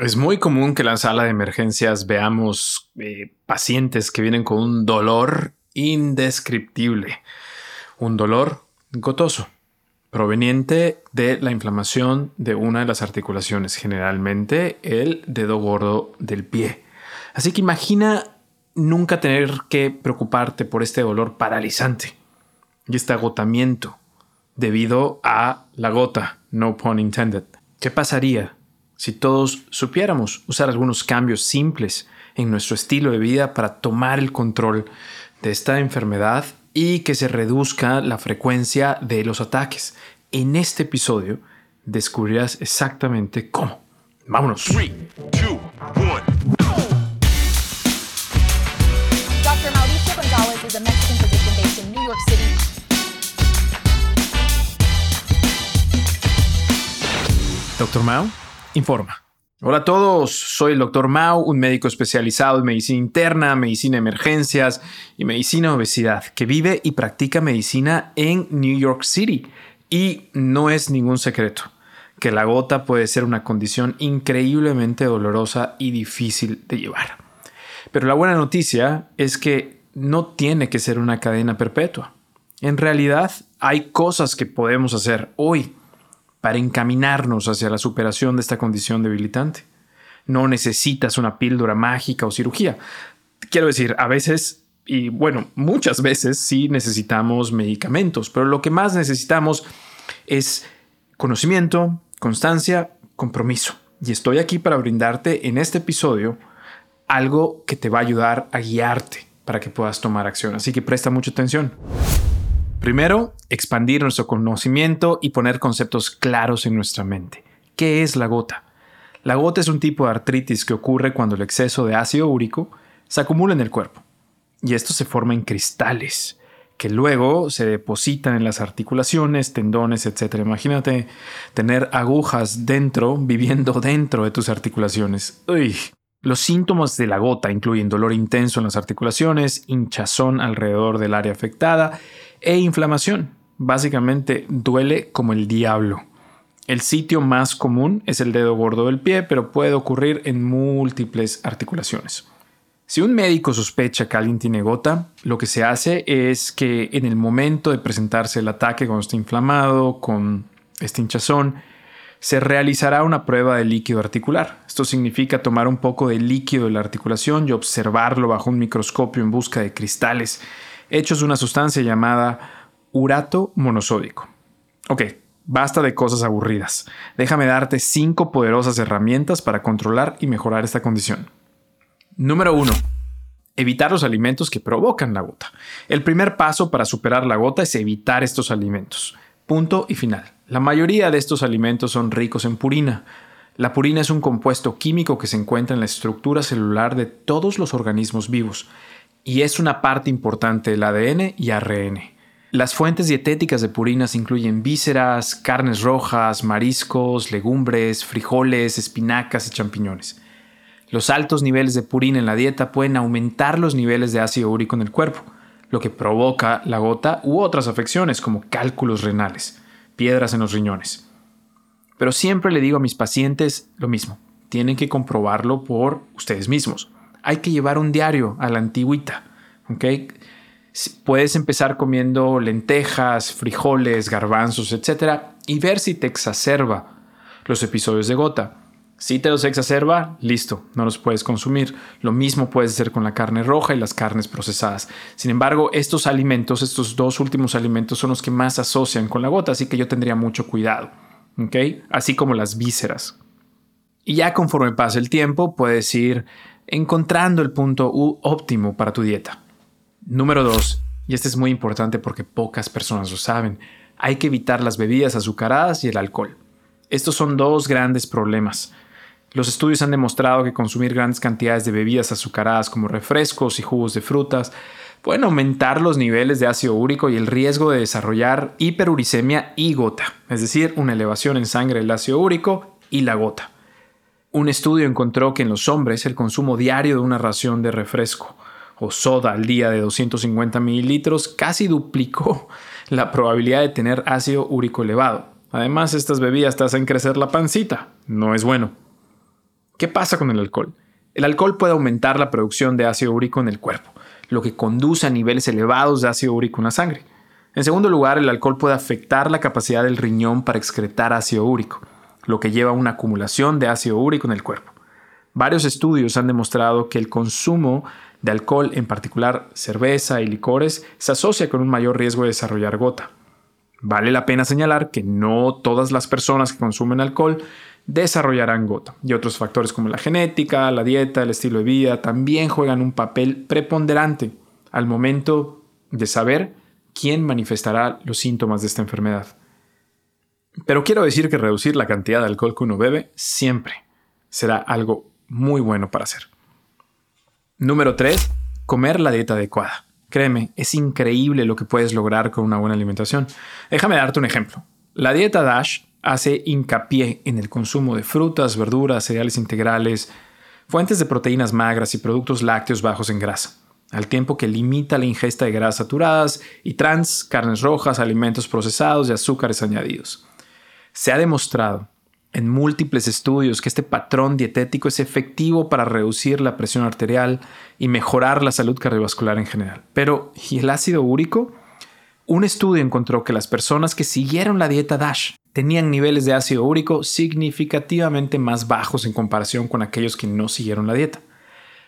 Es muy común que en la sala de emergencias veamos eh, pacientes que vienen con un dolor indescriptible, un dolor gotoso, proveniente de la inflamación de una de las articulaciones, generalmente el dedo gordo del pie. Así que imagina nunca tener que preocuparte por este dolor paralizante y este agotamiento debido a la gota, no pun intended. ¿Qué pasaría si todos supiéramos usar algunos cambios simples en nuestro estilo de vida para tomar el control de esta enfermedad y que se reduzca la frecuencia de los ataques. En este episodio descubrirás exactamente cómo. Vámonos. Dr. Mauricio González is a Mexican physician based in New York City. Dr. Mao informa. Hola a todos, soy el Dr. Mao, un médico especializado en medicina interna, medicina de emergencias y medicina de obesidad, que vive y practica medicina en New York City. Y no es ningún secreto que la gota puede ser una condición increíblemente dolorosa y difícil de llevar. Pero la buena noticia es que no tiene que ser una cadena perpetua. En realidad, hay cosas que podemos hacer hoy para encaminarnos hacia la superación de esta condición debilitante. No necesitas una píldora mágica o cirugía. Quiero decir, a veces, y bueno, muchas veces sí necesitamos medicamentos, pero lo que más necesitamos es conocimiento, constancia, compromiso. Y estoy aquí para brindarte en este episodio algo que te va a ayudar a guiarte para que puedas tomar acción. Así que presta mucha atención. Primero, expandir nuestro conocimiento y poner conceptos claros en nuestra mente. ¿Qué es la gota? La gota es un tipo de artritis que ocurre cuando el exceso de ácido úrico se acumula en el cuerpo. Y esto se forma en cristales, que luego se depositan en las articulaciones, tendones, etc. Imagínate tener agujas dentro, viviendo dentro de tus articulaciones. Los síntomas de la gota incluyen dolor intenso en las articulaciones, hinchazón alrededor del área afectada e inflamación. Básicamente duele como el diablo. El sitio más común es el dedo gordo del pie, pero puede ocurrir en múltiples articulaciones. Si un médico sospecha que alguien tiene gota, lo que se hace es que en el momento de presentarse el ataque cuando está inflamado, con este hinchazón, se realizará una prueba de líquido articular. Esto significa tomar un poco de líquido de la articulación y observarlo bajo un microscopio en busca de cristales hechos de una sustancia llamada urato monosódico. Ok, basta de cosas aburridas. Déjame darte cinco poderosas herramientas para controlar y mejorar esta condición. Número 1. Evitar los alimentos que provocan la gota. El primer paso para superar la gota es evitar estos alimentos. Punto y final. La mayoría de estos alimentos son ricos en purina. La purina es un compuesto químico que se encuentra en la estructura celular de todos los organismos vivos y es una parte importante del ADN y ARN. Las fuentes dietéticas de purinas incluyen vísceras, carnes rojas, mariscos, legumbres, frijoles, espinacas y champiñones. Los altos niveles de purina en la dieta pueden aumentar los niveles de ácido úrico en el cuerpo, lo que provoca la gota u otras afecciones como cálculos renales, piedras en los riñones. Pero siempre le digo a mis pacientes lo mismo, tienen que comprobarlo por ustedes mismos hay que llevar un diario a la antigüita. ¿okay? Puedes empezar comiendo lentejas, frijoles, garbanzos, etc. y ver si te exacerba los episodios de gota. Si te los exacerba, listo, no los puedes consumir. Lo mismo puedes hacer con la carne roja y las carnes procesadas. Sin embargo, estos alimentos, estos dos últimos alimentos son los que más asocian con la gota, así que yo tendría mucho cuidado. ¿okay? Así como las vísceras. Y ya conforme pasa el tiempo, puedes ir encontrando el punto óptimo para tu dieta. Número 2, y este es muy importante porque pocas personas lo saben, hay que evitar las bebidas azucaradas y el alcohol. Estos son dos grandes problemas. Los estudios han demostrado que consumir grandes cantidades de bebidas azucaradas como refrescos y jugos de frutas pueden aumentar los niveles de ácido úrico y el riesgo de desarrollar hiperuricemia y gota, es decir, una elevación en sangre del ácido úrico y la gota. Un estudio encontró que en los hombres el consumo diario de una ración de refresco o soda al día de 250 mililitros casi duplicó la probabilidad de tener ácido úrico elevado. Además, estas bebidas te hacen crecer la pancita. No es bueno. ¿Qué pasa con el alcohol? El alcohol puede aumentar la producción de ácido úrico en el cuerpo, lo que conduce a niveles elevados de ácido úrico en la sangre. En segundo lugar, el alcohol puede afectar la capacidad del riñón para excretar ácido úrico, lo que lleva a una acumulación de ácido úrico en el cuerpo. Varios estudios han demostrado que el consumo de alcohol, en particular cerveza y licores, se asocia con un mayor riesgo de desarrollar gota. Vale la pena señalar que no todas las personas que consumen alcohol desarrollarán gota, y otros factores como la genética, la dieta, el estilo de vida también juegan un papel preponderante al momento de saber quién manifestará los síntomas de esta enfermedad. Pero quiero decir que reducir la cantidad de alcohol que uno bebe siempre será algo muy bueno para hacer. Número 3. Comer la dieta adecuada. Créeme, es increíble lo que puedes lograr con una buena alimentación. Déjame darte un ejemplo. La dieta DASH hace hincapié en el consumo de frutas, verduras, cereales integrales, fuentes de proteínas magras y productos lácteos bajos en grasa, al tiempo que limita la ingesta de grasas saturadas y trans, carnes rojas, alimentos procesados y azúcares añadidos. Se ha demostrado en múltiples estudios que este patrón dietético es efectivo para reducir la presión arterial y mejorar la salud cardiovascular en general. Pero, ¿y el ácido úrico? Un estudio encontró que las personas que siguieron la dieta DASH tenían niveles de ácido úrico significativamente más bajos en comparación con aquellos que no siguieron la dieta.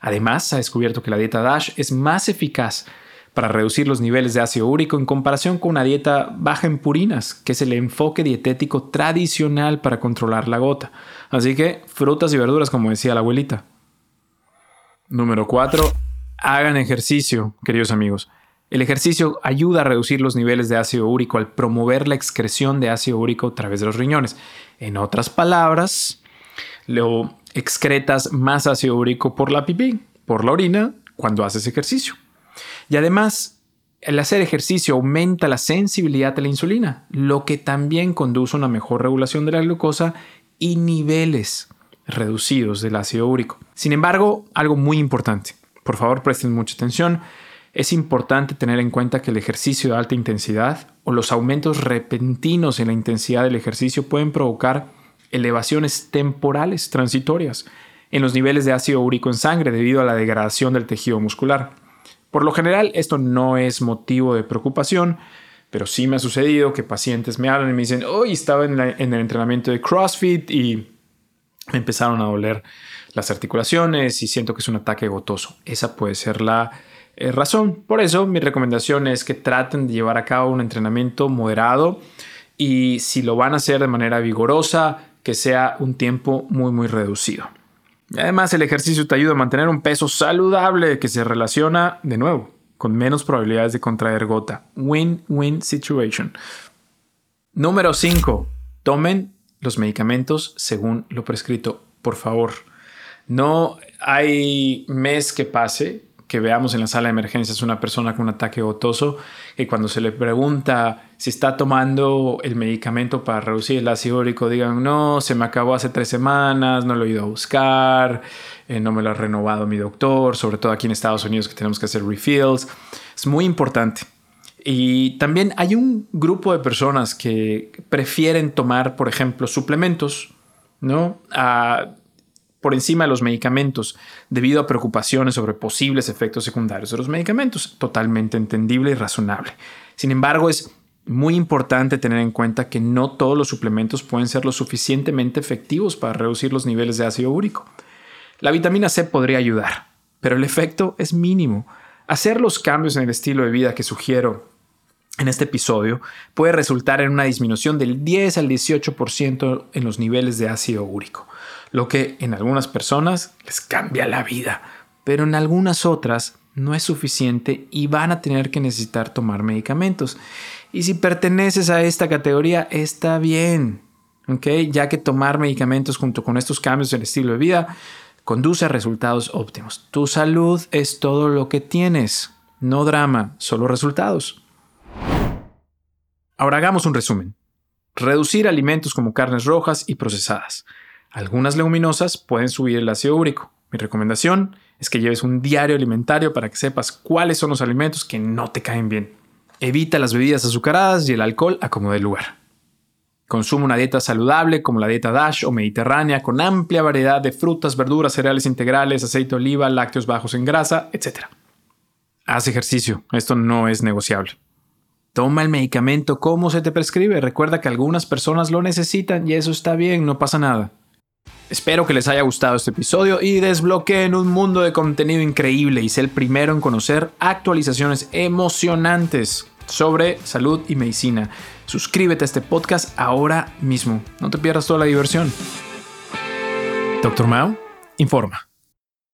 Además, se ha descubierto que la dieta DASH es más eficaz para reducir los niveles de ácido úrico en comparación con una dieta baja en purinas, que es el enfoque dietético tradicional para controlar la gota. Así que frutas y verduras, como decía la abuelita. Número 4. Hagan ejercicio, queridos amigos. El ejercicio ayuda a reducir los niveles de ácido úrico al promover la excreción de ácido úrico a través de los riñones. En otras palabras, lo excretas más ácido úrico por la pipí, por la orina, cuando haces ejercicio. Y además, el hacer ejercicio aumenta la sensibilidad a la insulina, lo que también conduce a una mejor regulación de la glucosa y niveles reducidos del ácido úrico. Sin embargo, algo muy importante, por favor presten mucha atención, es importante tener en cuenta que el ejercicio de alta intensidad o los aumentos repentinos en la intensidad del ejercicio pueden provocar elevaciones temporales transitorias en los niveles de ácido úrico en sangre debido a la degradación del tejido muscular. Por lo general, esto no es motivo de preocupación, pero sí me ha sucedido que pacientes me hablan y me dicen, hoy estaba en, el entrenamiento de CrossFit y me empezaron a doler las articulaciones y siento que es un ataque gotoso. Esa puede ser la eh, razón. Por eso mi recomendación es que traten de llevar a cabo un entrenamiento moderado y si lo van a hacer de manera vigorosa, que sea un tiempo muy muy reducido. Además, el ejercicio te ayuda a mantener un peso saludable que se relaciona, de nuevo, con menos probabilidades de contraer gota. Win-win situation. Número 5. Tomen los medicamentos según lo prescrito. Por favor, no hay mes que pase que veamos en la sala de emergencias una persona con un ataque gotoso que cuando se le pregunta si está tomando el medicamento para reducir el ácido úrico digan no, se me acabó hace tres semanas, no lo he ido a buscar, eh, no me lo ha renovado mi doctor, sobre todo aquí en Estados Unidos que tenemos que hacer refills. Es muy importante. Y también hay un grupo de personas que prefieren tomar, por ejemplo, suplementos, ¿no? A por encima de los medicamentos debido a preocupaciones sobre posibles efectos secundarios de los medicamentos. Totalmente entendible y razonable. Sin embargo, es muy importante tener en cuenta que no todos los suplementos pueden ser lo suficientemente efectivos para reducir los niveles de ácido úrico. La vitamina C podría ayudar, pero el efecto es mínimo. Hacer los cambios en el estilo de vida que sugiero en este episodio puede resultar en una disminución del 10 al 18% en los niveles de ácido úrico lo que en algunas personas les cambia la vida, pero en algunas otras no es suficiente y van a tener que necesitar tomar medicamentos. Y si perteneces a esta categoría, está bien, ¿ok? Ya que tomar medicamentos junto con estos cambios en el estilo de vida conduce a resultados óptimos. Tu salud es todo lo que tienes, no drama, solo resultados. Ahora hagamos un resumen. Reducir alimentos como carnes rojas y procesadas. Algunas leguminosas pueden subir el ácido úrico. Mi recomendación es que lleves un diario alimentario para que sepas cuáles son los alimentos que no te caen bien. Evita las bebidas azucaradas y el alcohol a como lugar. Consume una dieta saludable como la dieta DASH o mediterránea con amplia variedad de frutas, verduras, cereales integrales, aceite de oliva, lácteos bajos en grasa, etc. Haz ejercicio, esto no es negociable. Toma el medicamento como se te prescribe. Recuerda que algunas personas lo necesitan y eso está bien, no pasa nada. Espero que les haya gustado este episodio y desbloqueen un mundo de contenido increíble y sé el primero en conocer actualizaciones emocionantes sobre salud y medicina. Suscríbete a este podcast ahora mismo. No te pierdas toda la diversión. Doctor Mao informa.